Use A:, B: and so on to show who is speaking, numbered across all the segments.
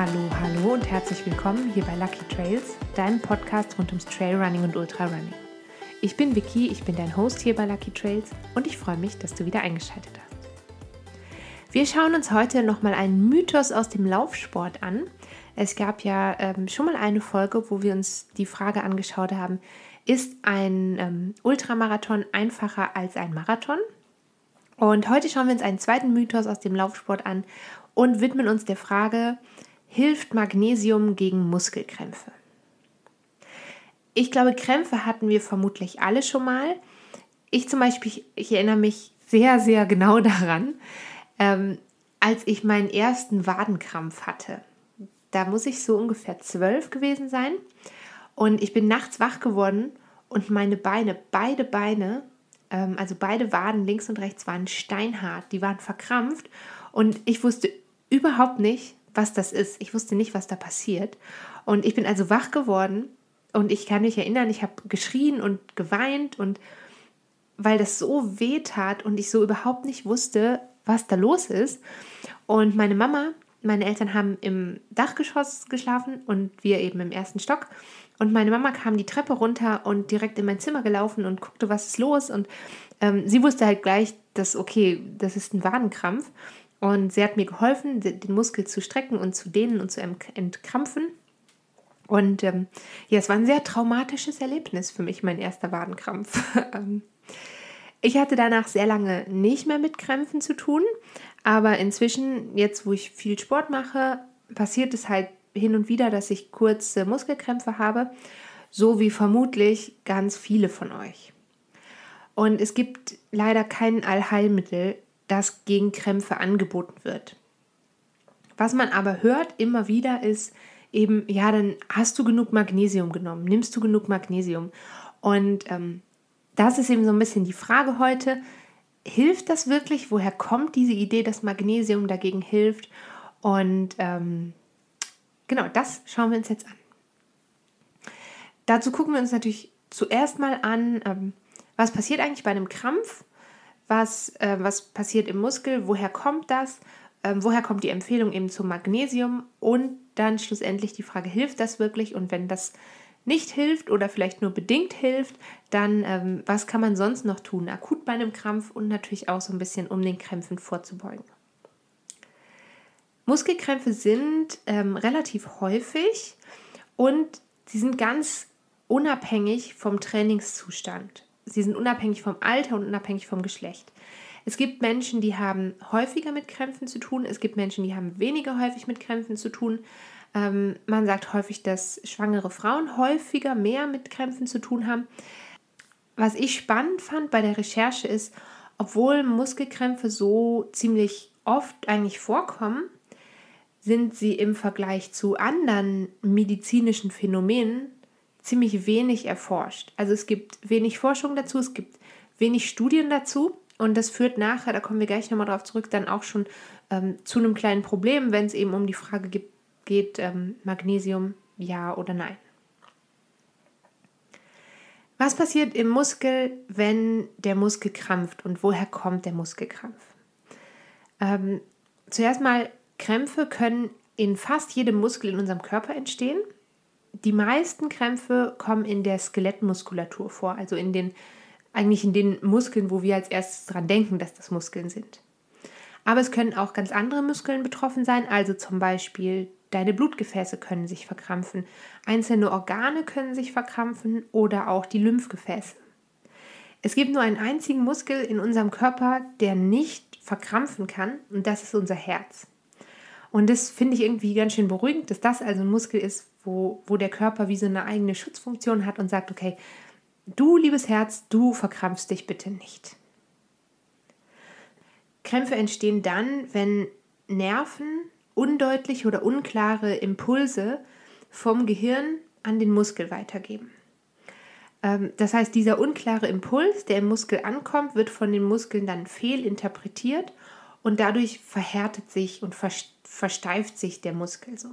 A: Hallo, hallo und herzlich willkommen hier bei Lucky Trails, deinem Podcast rund ums Trailrunning und Ultrarunning. Ich bin Vicky, ich bin dein Host hier bei Lucky Trails und ich freue mich, dass du wieder eingeschaltet hast. Wir schauen uns heute nochmal einen Mythos aus dem Laufsport an. Es gab ja ähm, schon mal eine Folge, wo wir uns die Frage angeschaut haben, ist ein ähm, Ultramarathon einfacher als ein Marathon? Und heute schauen wir uns einen zweiten Mythos aus dem Laufsport an und widmen uns der Frage, hilft Magnesium gegen Muskelkrämpfe? Ich glaube, Krämpfe hatten wir vermutlich alle schon mal. Ich zum Beispiel, ich erinnere mich sehr, sehr genau daran, ähm, als ich meinen ersten Wadenkrampf hatte. Da muss ich so ungefähr zwölf gewesen sein. Und ich bin nachts wach geworden und meine Beine, beide Beine, ähm, also beide Waden links und rechts waren steinhart, die waren verkrampft. Und ich wusste überhaupt nicht, was das ist. Ich wusste nicht, was da passiert. Und ich bin also wach geworden und ich kann mich erinnern, ich habe geschrien und geweint und weil das so weh tat und ich so überhaupt nicht wusste, was da los ist. Und meine Mama, meine Eltern haben im Dachgeschoss geschlafen und wir eben im ersten Stock. Und meine Mama kam die Treppe runter und direkt in mein Zimmer gelaufen und guckte, was ist los. Und ähm, sie wusste halt gleich, dass, okay, das ist ein Wadenkrampf. Und sie hat mir geholfen, den Muskel zu strecken und zu dehnen und zu entkrampfen. Und ähm, ja, es war ein sehr traumatisches Erlebnis für mich, mein erster Wadenkrampf. Ähm, ich hatte danach sehr lange nicht mehr mit Krämpfen zu tun, aber inzwischen, jetzt wo ich viel Sport mache, passiert es halt hin und wieder, dass ich kurze Muskelkrämpfe habe, so wie vermutlich ganz viele von euch. Und es gibt leider kein Allheilmittel, das gegen Krämpfe angeboten wird. Was man aber hört immer wieder ist eben, ja, dann hast du genug Magnesium genommen, nimmst du genug Magnesium. Und ähm, das ist eben so ein bisschen die Frage heute, hilft das wirklich? Woher kommt diese Idee, dass Magnesium dagegen hilft? Und ähm, genau, das schauen wir uns jetzt an. Dazu gucken wir uns natürlich zuerst mal an, ähm, was passiert eigentlich bei einem Krampf was, äh, was passiert im Muskel, woher kommt das, äh, woher kommt die Empfehlung eben zum Magnesium und dann schlussendlich die Frage, hilft das wirklich? Und wenn das nicht hilft oder vielleicht nur bedingt hilft, dann ähm, was kann man sonst noch tun, akut bei einem Krampf und natürlich auch so ein bisschen, um den Krämpfen vorzubeugen. Muskelkrämpfe sind ähm, relativ häufig und sie sind ganz unabhängig vom Trainingszustand sie sind unabhängig vom Alter und unabhängig vom Geschlecht. Es gibt Menschen, die haben häufiger mit Krämpfen zu tun. Es gibt Menschen, die haben weniger häufig mit Krämpfen zu tun. Ähm, man sagt häufig, dass schwangere Frauen häufiger mehr mit Krämpfen zu tun haben. Was ich spannend fand bei der Recherche ist, obwohl Muskelkrämpfe so ziemlich oft eigentlich vorkommen, sind sie im Vergleich zu anderen medizinischen Phänomenen ziemlich wenig erforscht. Also es gibt wenig Forschung dazu, es gibt wenig Studien dazu und das führt nachher, da kommen wir gleich nochmal drauf zurück, dann auch schon ähm, zu einem kleinen Problem, wenn es eben um die Frage gibt, geht, ähm, Magnesium ja oder nein. Was passiert im Muskel, wenn der Muskel krampft und woher kommt der Muskelkrampf? Ähm, zuerst mal, Krämpfe können in fast jedem Muskel in unserem Körper entstehen die meisten Krämpfe kommen in der Skelettmuskulatur vor, also in den eigentlich in den Muskeln, wo wir als erstes dran denken, dass das Muskeln sind. Aber es können auch ganz andere Muskeln betroffen sein, also zum Beispiel deine Blutgefäße können sich verkrampfen, einzelne Organe können sich verkrampfen oder auch die Lymphgefäße. Es gibt nur einen einzigen Muskel in unserem Körper, der nicht verkrampfen kann, und das ist unser Herz. Und das finde ich irgendwie ganz schön beruhigend, dass das also ein Muskel ist, wo, wo der Körper wie so eine eigene Schutzfunktion hat und sagt, okay, du liebes Herz, du verkrampfst dich bitte nicht. Krämpfe entstehen dann, wenn Nerven undeutliche oder unklare Impulse vom Gehirn an den Muskel weitergeben. Ähm, das heißt, dieser unklare Impuls, der im Muskel ankommt, wird von den Muskeln dann fehlinterpretiert und dadurch verhärtet sich und versteift sich der Muskel so.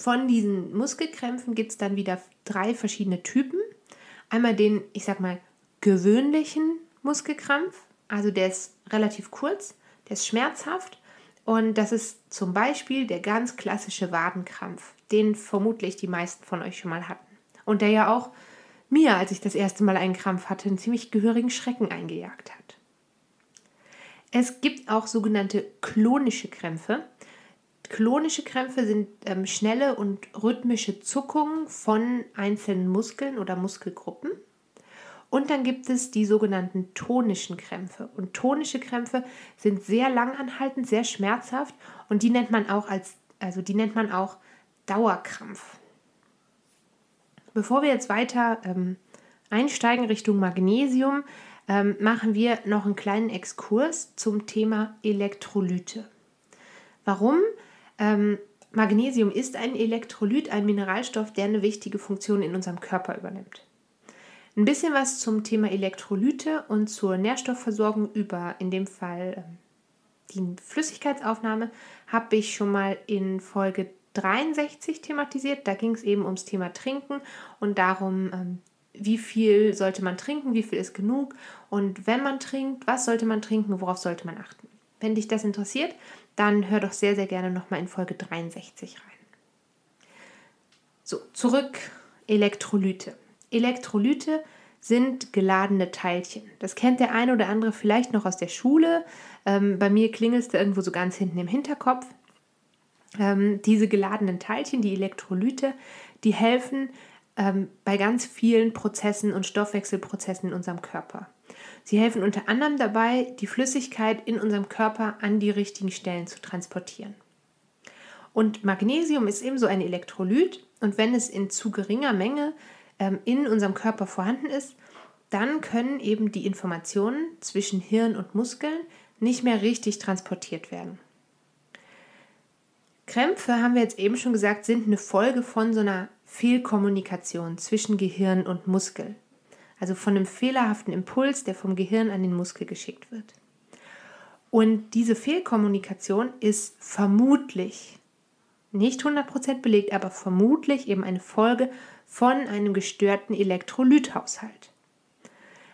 A: Von diesen Muskelkrämpfen gibt es dann wieder drei verschiedene Typen. Einmal den, ich sag mal, gewöhnlichen Muskelkrampf, also der ist relativ kurz, der ist schmerzhaft Und das ist zum Beispiel der ganz klassische Wadenkrampf, den vermutlich die meisten von euch schon mal hatten. Und der ja auch mir, als ich das erste Mal einen Krampf hatte, einen ziemlich gehörigen Schrecken eingejagt hat. Es gibt auch sogenannte klonische Krämpfe. Klonische Krämpfe sind ähm, schnelle und rhythmische Zuckungen von einzelnen Muskeln oder Muskelgruppen. Und dann gibt es die sogenannten tonischen Krämpfe. Und tonische Krämpfe sind sehr langanhaltend, sehr schmerzhaft und die nennt man auch als, also die nennt man auch Dauerkrampf. Bevor wir jetzt weiter ähm, einsteigen Richtung Magnesium, ähm, machen wir noch einen kleinen Exkurs zum Thema Elektrolyte. Warum? Ähm, Magnesium ist ein Elektrolyt, ein Mineralstoff, der eine wichtige Funktion in unserem Körper übernimmt. Ein bisschen was zum Thema Elektrolyte und zur Nährstoffversorgung über in dem Fall ähm, die Flüssigkeitsaufnahme habe ich schon mal in Folge 63 thematisiert. Da ging es eben ums Thema Trinken und darum, ähm, wie viel sollte man trinken, wie viel ist genug und wenn man trinkt, was sollte man trinken, worauf sollte man achten. Wenn dich das interessiert, dann hör doch sehr, sehr gerne nochmal in Folge 63 rein. So, zurück Elektrolyte. Elektrolyte sind geladene Teilchen. Das kennt der eine oder andere vielleicht noch aus der Schule. Ähm, bei mir klingelt es irgendwo so ganz hinten im Hinterkopf. Ähm, diese geladenen Teilchen, die Elektrolyte, die helfen ähm, bei ganz vielen Prozessen und Stoffwechselprozessen in unserem Körper. Sie helfen unter anderem dabei, die Flüssigkeit in unserem Körper an die richtigen Stellen zu transportieren. Und Magnesium ist ebenso ein Elektrolyt und wenn es in zu geringer Menge ähm, in unserem Körper vorhanden ist, dann können eben die Informationen zwischen Hirn und Muskeln nicht mehr richtig transportiert werden. Krämpfe, haben wir jetzt eben schon gesagt, sind eine Folge von so einer Fehlkommunikation zwischen Gehirn und Muskel. Also von einem fehlerhaften Impuls, der vom Gehirn an den Muskel geschickt wird. Und diese Fehlkommunikation ist vermutlich, nicht 100% belegt, aber vermutlich eben eine Folge von einem gestörten Elektrolythaushalt.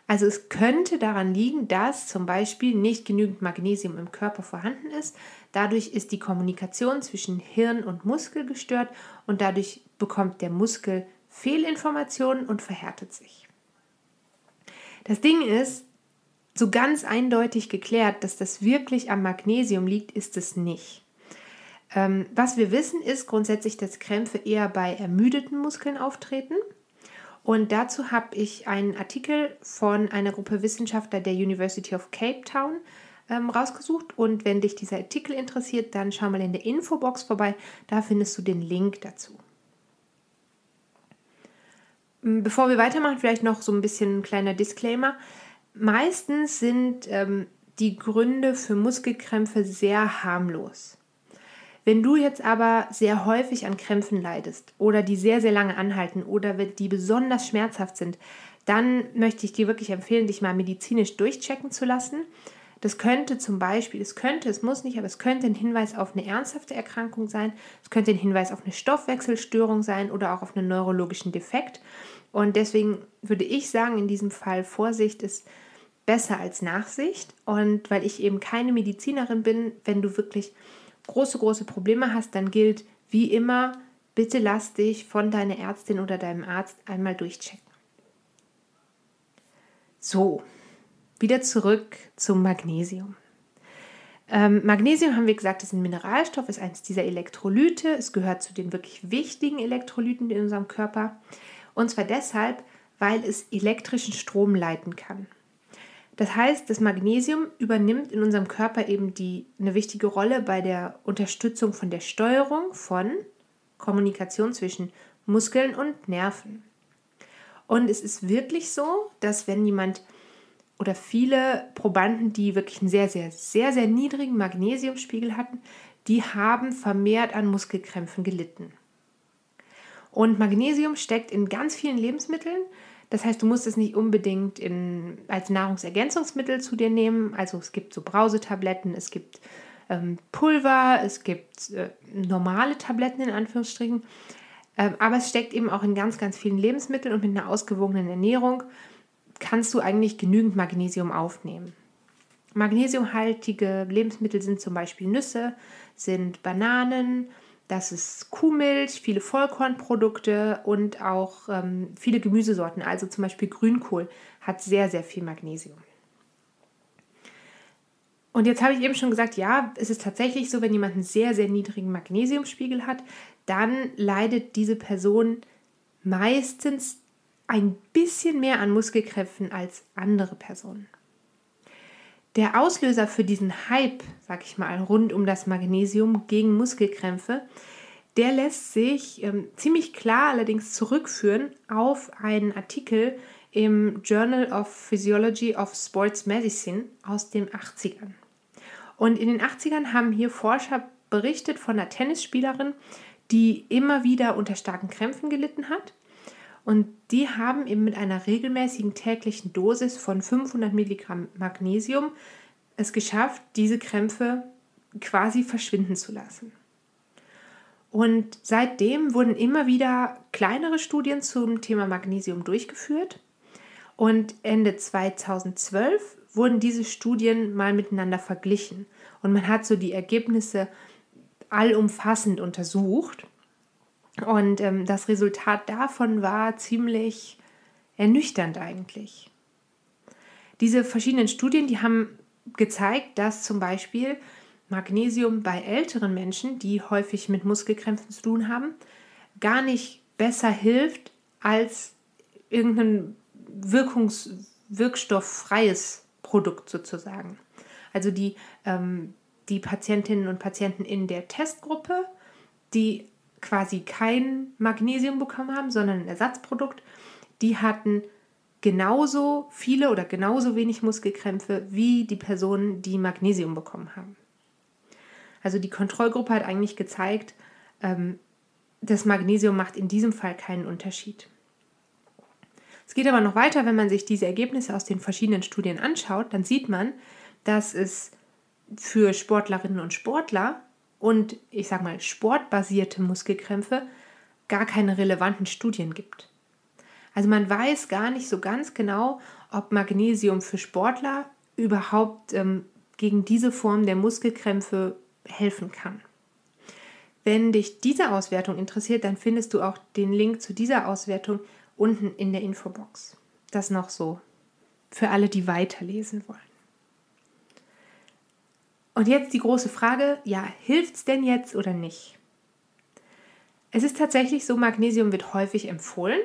A: Also es könnte daran liegen, dass zum Beispiel nicht genügend Magnesium im Körper vorhanden ist. Dadurch ist die Kommunikation zwischen Hirn und Muskel gestört und dadurch bekommt der Muskel Fehlinformationen und verhärtet sich. Das Ding ist, so ganz eindeutig geklärt, dass das wirklich am Magnesium liegt, ist es nicht. Ähm, was wir wissen, ist grundsätzlich, dass Krämpfe eher bei ermüdeten Muskeln auftreten. Und dazu habe ich einen Artikel von einer Gruppe Wissenschaftler der University of Cape Town ähm, rausgesucht. Und wenn dich dieser Artikel interessiert, dann schau mal in der Infobox vorbei. Da findest du den Link dazu. Mm, bevor wir weitermachen, vielleicht noch so ein bisschen ein kleiner Disclaimer. Meistens sind ähm, die Gründe für Muskelkrämpfe sehr harmlos. Wenn du jetzt aber sehr häufig an Krämpfen leidest oder die sehr, sehr lange anhalten oder die besonders schmerzhaft sind, dann möchte ich dir wirklich empfehlen, dich mal medizinisch durchchecken zu lassen. Das könnte zum Beispiel, es könnte, es muss nicht, aber es könnte ein Hinweis auf eine ernsthafte Erkrankung sein, es könnte ein Hinweis auf eine Stoffwechselstörung sein oder auch auf einen neurologischen Defekt. Und deswegen würde ich sagen, in diesem Fall Vorsicht ist besser als Nachsicht. Und weil ich eben keine Medizinerin bin, wenn du wirklich große, große Probleme hast, dann gilt wie immer, bitte lass dich von deiner Ärztin oder deinem Arzt einmal durchchecken. So, wieder zurück zum Magnesium. Ähm, Magnesium haben wir gesagt, ist ein Mineralstoff, ist eines dieser Elektrolyte. Es gehört zu den wirklich wichtigen Elektrolyten in unserem Körper. Und zwar deshalb, weil es elektrischen Strom leiten kann. Das heißt, das Magnesium übernimmt in unserem Körper eben die, eine wichtige Rolle bei der Unterstützung von der Steuerung von Kommunikation zwischen Muskeln und Nerven. Und es ist wirklich so, dass wenn jemand oder viele Probanden, die wirklich einen sehr, sehr, sehr, sehr niedrigen Magnesiumspiegel hatten, die haben vermehrt an Muskelkrämpfen gelitten. Und Magnesium steckt in ganz vielen Lebensmitteln. Das heißt, du musst es nicht unbedingt in, als Nahrungsergänzungsmittel zu dir nehmen. Also es gibt so Brausetabletten, es gibt ähm, Pulver, es gibt äh, normale Tabletten in Anführungsstrichen. Ähm, aber es steckt eben auch in ganz, ganz vielen Lebensmitteln und mit einer ausgewogenen Ernährung kannst du eigentlich genügend Magnesium aufnehmen. Magnesiumhaltige Lebensmittel sind zum Beispiel Nüsse, sind Bananen, das ist Kuhmilch, viele Vollkornprodukte und auch ähm, viele Gemüsesorten. Also zum Beispiel Grünkohl hat sehr, sehr viel Magnesium. Und jetzt habe ich eben schon gesagt, ja, es ist tatsächlich so, wenn jemand einen sehr, sehr niedrigen Magnesiumspiegel hat, dann leidet diese Person meistens ein bisschen mehr an Muskelkräften als andere Personen. Der Auslöser für diesen Hype, sag ich mal, rund um das Magnesium gegen Muskelkrämpfe, der lässt sich ähm, ziemlich klar allerdings zurückführen auf einen Artikel im Journal of Physiology of Sports Medicine aus den 80ern. Und in den 80ern haben hier Forscher berichtet von einer Tennisspielerin, die immer wieder unter starken Krämpfen gelitten hat. Und die haben eben mit einer regelmäßigen täglichen Dosis von 500 Milligramm Magnesium es geschafft, diese Krämpfe quasi verschwinden zu lassen. Und seitdem wurden immer wieder kleinere Studien zum Thema Magnesium durchgeführt. Und Ende 2012 wurden diese Studien mal miteinander verglichen. Und man hat so die Ergebnisse allumfassend untersucht. Und ähm, das Resultat davon war ziemlich ernüchternd eigentlich. Diese verschiedenen Studien, die haben gezeigt, dass zum Beispiel Magnesium bei älteren Menschen, die häufig mit Muskelkrämpfen zu tun haben, gar nicht besser hilft als irgendein Wirkungs wirkstofffreies Produkt sozusagen. Also die, ähm, die Patientinnen und Patienten in der Testgruppe, die quasi kein Magnesium bekommen haben, sondern ein Ersatzprodukt, die hatten genauso viele oder genauso wenig Muskelkrämpfe wie die Personen, die Magnesium bekommen haben. Also die Kontrollgruppe hat eigentlich gezeigt, ähm, das Magnesium macht in diesem Fall keinen Unterschied. Es geht aber noch weiter, wenn man sich diese Ergebnisse aus den verschiedenen Studien anschaut, dann sieht man, dass es für Sportlerinnen und Sportler und ich sage mal sportbasierte Muskelkrämpfe gar keine relevanten Studien gibt. Also man weiß gar nicht so ganz genau, ob Magnesium für Sportler überhaupt ähm, gegen diese Form der Muskelkrämpfe helfen kann. Wenn dich diese Auswertung interessiert, dann findest du auch den Link zu dieser Auswertung unten in der Infobox. Das noch so für alle, die weiterlesen wollen. Und jetzt die große Frage, ja, hilft es denn jetzt oder nicht? Es ist tatsächlich so, Magnesium wird häufig empfohlen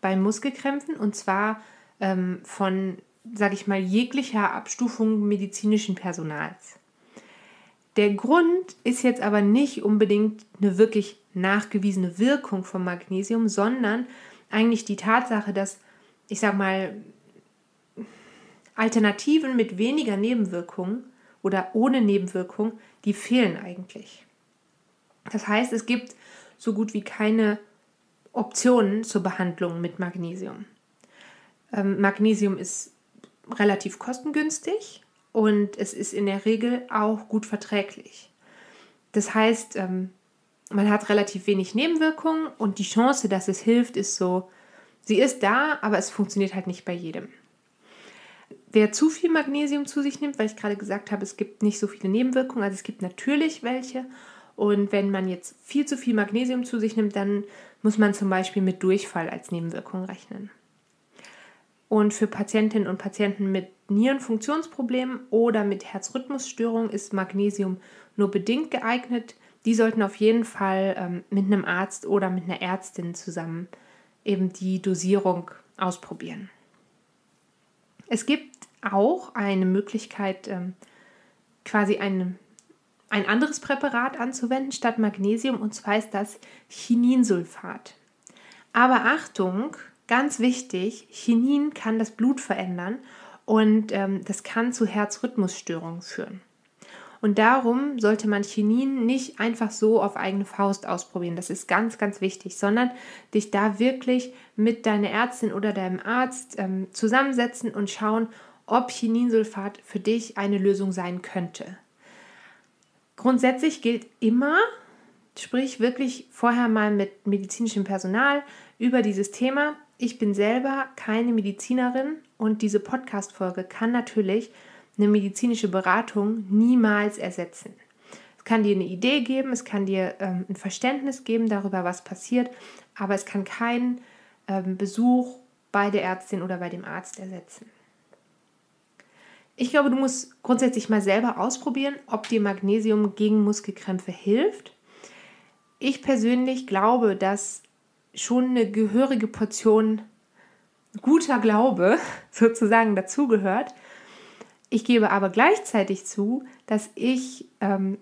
A: bei Muskelkrämpfen und zwar ähm, von, sage ich mal, jeglicher Abstufung medizinischen Personals. Der Grund ist jetzt aber nicht unbedingt eine wirklich nachgewiesene Wirkung von Magnesium, sondern eigentlich die Tatsache, dass, ich sag mal, Alternativen mit weniger Nebenwirkungen oder ohne Nebenwirkung, die fehlen eigentlich. Das heißt, es gibt so gut wie keine Optionen zur Behandlung mit Magnesium. Ähm, Magnesium ist relativ kostengünstig und es ist in der Regel auch gut verträglich. Das heißt, ähm, man hat relativ wenig Nebenwirkungen und die Chance, dass es hilft, ist so, sie ist da, aber es funktioniert halt nicht bei jedem. Wer zu viel Magnesium zu sich nimmt, weil ich gerade gesagt habe, es gibt nicht so viele Nebenwirkungen, also es gibt natürlich welche. Und wenn man jetzt viel zu viel Magnesium zu sich nimmt, dann muss man zum Beispiel mit Durchfall als Nebenwirkung rechnen. Und für Patientinnen und Patienten mit Nierenfunktionsproblemen oder mit Herzrhythmusstörungen ist Magnesium nur bedingt geeignet. Die sollten auf jeden Fall ähm, mit einem Arzt oder mit einer Ärztin zusammen eben die Dosierung ausprobieren. Es gibt auch eine Möglichkeit, ähm, quasi ein, ein anderes Präparat anzuwenden statt Magnesium, und zwar ist das Chininsulfat. Aber Achtung, ganz wichtig, Chinin kann das Blut verändern und ähm, das kann zu Herzrhythmusstörungen führen. Und darum sollte man Chinin nicht einfach so auf eigene Faust ausprobieren. Das ist ganz, ganz wichtig, sondern dich da wirklich mit deiner Ärztin oder deinem Arzt ähm, zusammensetzen und schauen, ob Chininsulfat für dich eine Lösung sein könnte. Grundsätzlich gilt immer, sprich wirklich vorher mal mit medizinischem Personal über dieses Thema. Ich bin selber keine Medizinerin und diese Podcast-Folge kann natürlich eine medizinische Beratung niemals ersetzen. Es kann dir eine Idee geben, es kann dir ähm, ein Verständnis geben darüber, was passiert, aber es kann ähm, Besuch bei der Ärztin oder bei dem Arzt ersetzen. Ich glaube, du musst grundsätzlich mal selber ausprobieren, ob dir Magnesium gegen Muskelkrämpfe hilft. Ich persönlich glaube, dass schon eine gehörige Portion guter Glaube sozusagen dazugehört. Ich gebe aber gleichzeitig zu, dass ich ähm,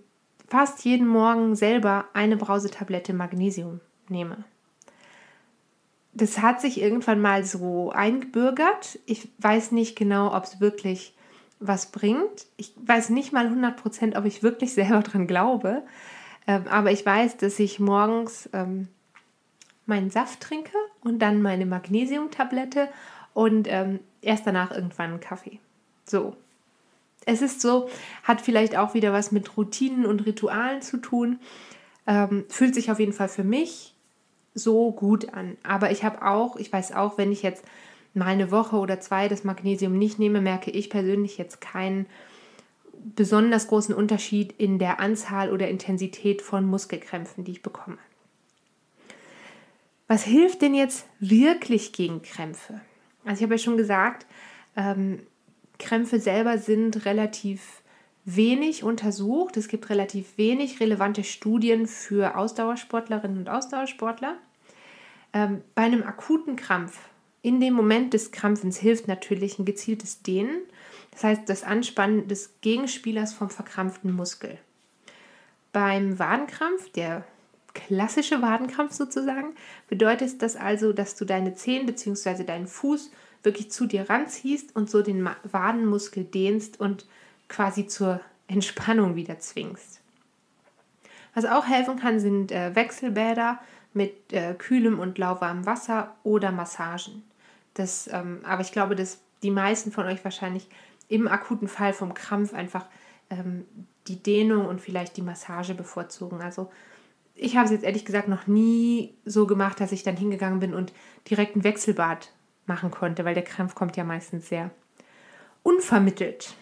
A: fast jeden Morgen selber eine Brausetablette Magnesium nehme. Das hat sich irgendwann mal so eingebürgert. Ich weiß nicht genau, ob es wirklich was bringt. Ich weiß nicht mal 100%, ob ich wirklich selber dran glaube. Ähm, aber ich weiß, dass ich morgens ähm, meinen Saft trinke und dann meine Magnesiumtablette und ähm, erst danach irgendwann einen Kaffee. So, es ist so, hat vielleicht auch wieder was mit Routinen und Ritualen zu tun. Ähm, fühlt sich auf jeden Fall für mich so gut an. Aber ich habe auch, ich weiß auch, wenn ich jetzt mal eine Woche oder zwei das Magnesium nicht nehme, merke ich persönlich jetzt keinen besonders großen Unterschied in der Anzahl oder Intensität von Muskelkrämpfen, die ich bekomme. Was hilft denn jetzt wirklich gegen Krämpfe? Also ich habe ja schon gesagt, ähm, Krämpfe selber sind relativ wenig untersucht. Es gibt relativ wenig relevante Studien für Ausdauersportlerinnen und Ausdauersportler. Ähm, bei einem akuten Krampf, in dem Moment des Krampfens, hilft natürlich ein gezieltes Dehnen. Das heißt, das Anspannen des Gegenspielers vom verkrampften Muskel. Beim Wadenkrampf, der klassische Wadenkrampf sozusagen, bedeutet das also, dass du deine Zehen bzw. deinen Fuß wirklich zu dir ranziehst und so den Wadenmuskel dehnst und quasi zur Entspannung wieder zwingst. Was auch helfen kann, sind äh, Wechselbäder mit äh, kühlem und lauwarmem Wasser oder Massagen. Das, ähm, aber ich glaube, dass die meisten von euch wahrscheinlich im akuten Fall vom Krampf einfach ähm, die Dehnung und vielleicht die Massage bevorzugen. Also ich habe es jetzt ehrlich gesagt noch nie so gemacht, dass ich dann hingegangen bin und direkt ein Wechselbad machen konnte, weil der Krampf kommt ja meistens sehr unvermittelt.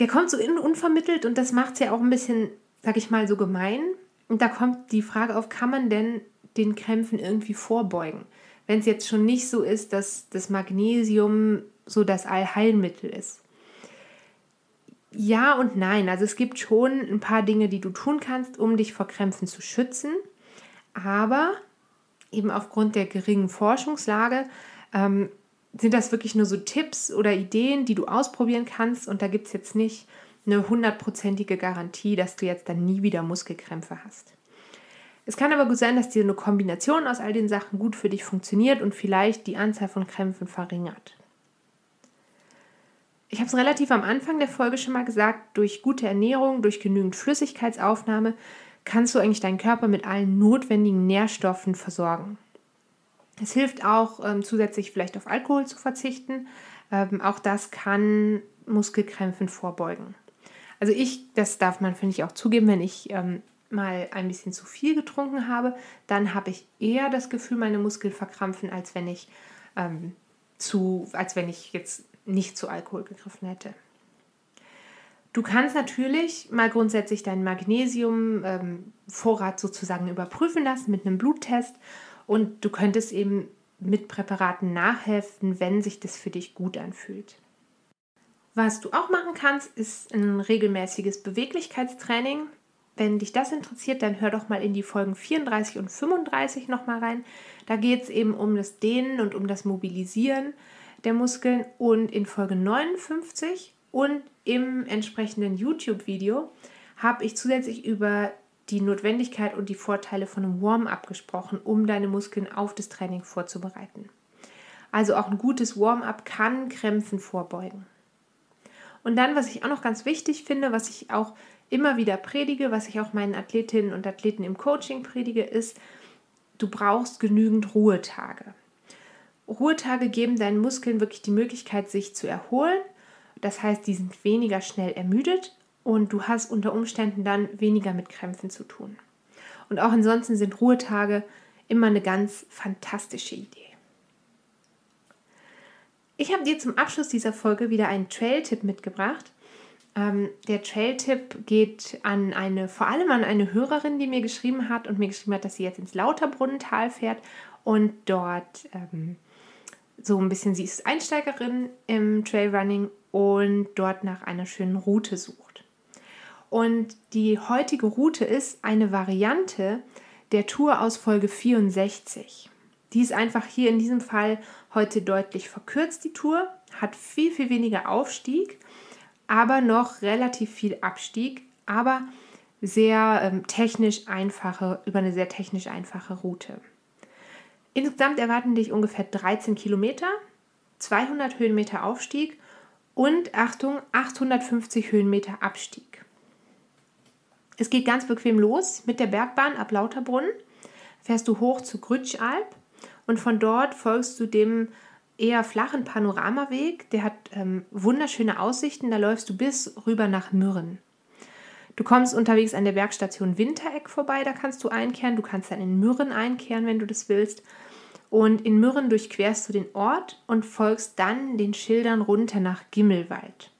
A: Der kommt so in unvermittelt und das macht es ja auch ein bisschen, sag ich mal, so gemein. Und da kommt die Frage auf, kann man denn den Krämpfen irgendwie vorbeugen? Wenn es jetzt schon nicht so ist, dass das Magnesium so das Allheilmittel ist. Ja und nein. Also es gibt schon ein paar Dinge, die du tun kannst, um dich vor Krämpfen zu schützen. Aber eben aufgrund der geringen Forschungslage ähm, sind das wirklich nur so Tipps oder Ideen, die du ausprobieren kannst. Und da gibt es jetzt nicht eine hundertprozentige Garantie, dass du jetzt dann nie wieder Muskelkrämpfe hast. Es kann aber gut sein, dass dir eine Kombination aus all den Sachen gut für dich funktioniert und vielleicht die Anzahl von Krämpfen verringert. Ich habe es relativ am Anfang der Folge schon mal gesagt, durch gute Ernährung, durch genügend Flüssigkeitsaufnahme kannst du eigentlich deinen Körper mit allen notwendigen Nährstoffen versorgen. Es hilft auch ähm, zusätzlich vielleicht auf Alkohol zu verzichten. Ähm, auch das kann Muskelkrämpfen vorbeugen. Also ich, das darf man, finde ich, auch zugeben, wenn ich ähm, mal ein bisschen zu viel getrunken habe, dann habe ich eher das Gefühl, meine Muskeln verkrampfen, als wenn ich ähm, zu, als wenn ich jetzt nicht zu Alkohol gegriffen hätte. Du kannst natürlich mal grundsätzlich deinen Magnesiumvorrat ähm, sozusagen überprüfen lassen mit einem Bluttest und du könntest eben mit Präparaten nachhelfen, wenn sich das für dich gut anfühlt. Was du auch machen kannst, ist ein regelmäßiges Beweglichkeitstraining. Wenn dich das interessiert, dann hör doch mal in die Folgen 34 und 35 nochmal rein. Da geht es eben um das Dehnen und um das Mobilisieren der Muskeln. Und in Folge 59 und im entsprechenden YouTube-Video habe ich zusätzlich über die Notwendigkeit und die Vorteile von einem Warm-up gesprochen, um deine Muskeln auf das Training vorzubereiten. Also auch ein gutes Warm-up kann Krämpfen vorbeugen. Und dann, was ich auch noch ganz wichtig finde, was ich auch immer wieder predige, was ich auch meinen Athletinnen und Athleten im Coaching predige, ist, du brauchst genügend Ruhetage. Ruhetage geben deinen Muskeln wirklich die Möglichkeit, sich zu erholen das heißt, die sind weniger schnell ermüdet und du hast unter Umständen dann weniger mit Krämpfen zu tun. Und auch ansonsten sind Ruhetage immer eine ganz fantastische Idee. Ich habe dir zum Abschluss dieser Folge wieder einen Trail-Tipp mitgebracht. Ähm, der Trail-Tipp geht an eine, vor allem an eine Hörerin, die mir geschrieben hat und mir geschrieben hat, dass sie jetzt ins Lauterbrunnental fährt und dort ähm, so ein bisschen, sie ist Einsteigerin im Trailrunning und dort nach einer schönen Route sucht. Und die heutige Route ist eine Variante der Tour aus Folge 64. Die ist einfach hier in diesem Fall heute deutlich verkürzt, die Tour, hat viel, viel weniger Aufstieg, aber noch relativ viel Abstieg, aber sehr ähm, technisch einfache, über eine sehr technisch einfache Route. Insgesamt erwarten dich ungefähr 13 Kilometer, 200 Höhenmeter Aufstieg und Achtung, 850 Höhenmeter Abstieg. Es geht ganz bequem los mit der Bergbahn ab Lauterbrunnen. Fährst du hoch zu Grütschalp und von dort folgst du dem eher flachen Panoramaweg. Der hat ähm, wunderschöne Aussichten. Da läufst du bis rüber nach Mürren. Du kommst unterwegs an der Bergstation Wintereck vorbei, da kannst du einkehren. Du kannst dann in Mürren einkehren, wenn du das willst. Und in Mürren durchquerst du den Ort und folgst dann den Schildern runter nach Gimmelwald.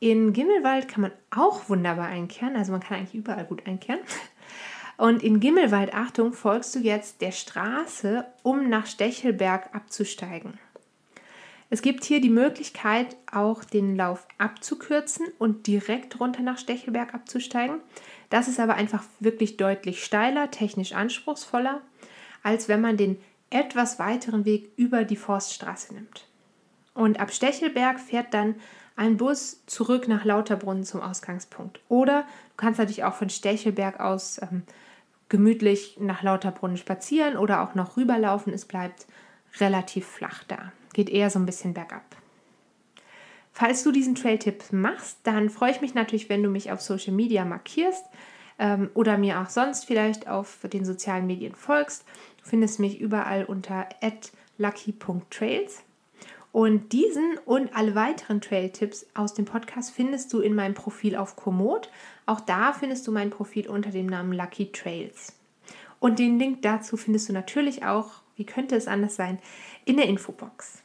A: In Gimmelwald kann man auch wunderbar einkehren, also man kann eigentlich überall gut einkehren. Und in Gimmelwald, Achtung, folgst du jetzt der Straße, um nach Stechelberg abzusteigen. Es gibt hier die Möglichkeit, auch den Lauf abzukürzen und direkt runter nach Stechelberg abzusteigen. Das ist aber einfach wirklich deutlich steiler, technisch anspruchsvoller, als wenn man den etwas weiteren Weg über die Forststraße nimmt. Und ab Stechelberg fährt dann ein Bus zurück nach Lauterbrunnen zum Ausgangspunkt. Oder du kannst natürlich auch von Stechelberg aus ähm, gemütlich nach Lauterbrunnen spazieren oder auch noch rüberlaufen. Es bleibt relativ flach da. Geht eher so ein bisschen bergab. Falls du diesen Trail-Tipp machst, dann freue ich mich natürlich, wenn du mich auf Social Media markierst ähm, oder mir auch sonst vielleicht auf den sozialen Medien folgst. Du findest mich überall unter lucky.trails. Und diesen und alle weiteren Trail-Tipps aus dem Podcast findest du in meinem Profil auf Komoot. Auch da findest du mein Profil unter dem Namen Lucky Trails. Und den Link dazu findest du natürlich auch, wie könnte es anders sein, in der Infobox.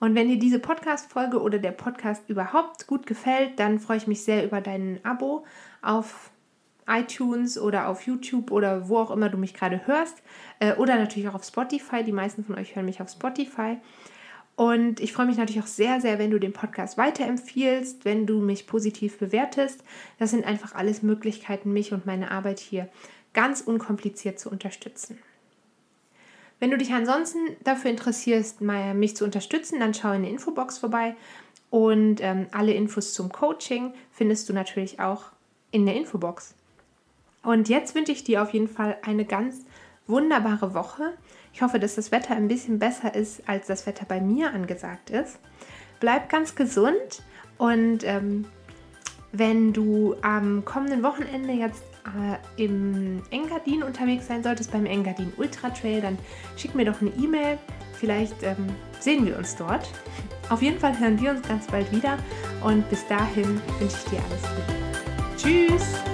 A: Und wenn dir diese Podcast-Folge oder der Podcast überhaupt gut gefällt, dann freue ich mich sehr über dein Abo auf iTunes oder auf YouTube oder wo auch immer du mich gerade hörst. Äh, oder natürlich auch auf Spotify. Die meisten von euch hören mich auf Spotify. Und ich freue mich natürlich auch sehr, sehr, wenn du den Podcast weiterempfiehlst, wenn du mich positiv bewertest. Das sind einfach alles Möglichkeiten, mich und meine Arbeit hier ganz unkompliziert zu unterstützen. Wenn du dich ansonsten dafür interessierst, mich zu unterstützen, dann schau in der Infobox vorbei. Und ähm, alle Infos zum Coaching findest du natürlich auch in der Infobox. Und jetzt wünsche ich dir auf jeden Fall eine ganz wunderbare Woche. Ich hoffe, dass das Wetter ein bisschen besser ist, als das Wetter bei mir angesagt ist. Bleib ganz gesund und ähm, wenn du am kommenden Wochenende jetzt äh, im Engadin unterwegs sein solltest, beim Engadin Ultra Trail, dann schick mir doch eine E-Mail. Vielleicht ähm, sehen wir uns dort. Auf jeden Fall hören wir uns ganz bald wieder und bis dahin wünsche ich dir alles Gute. Tschüss!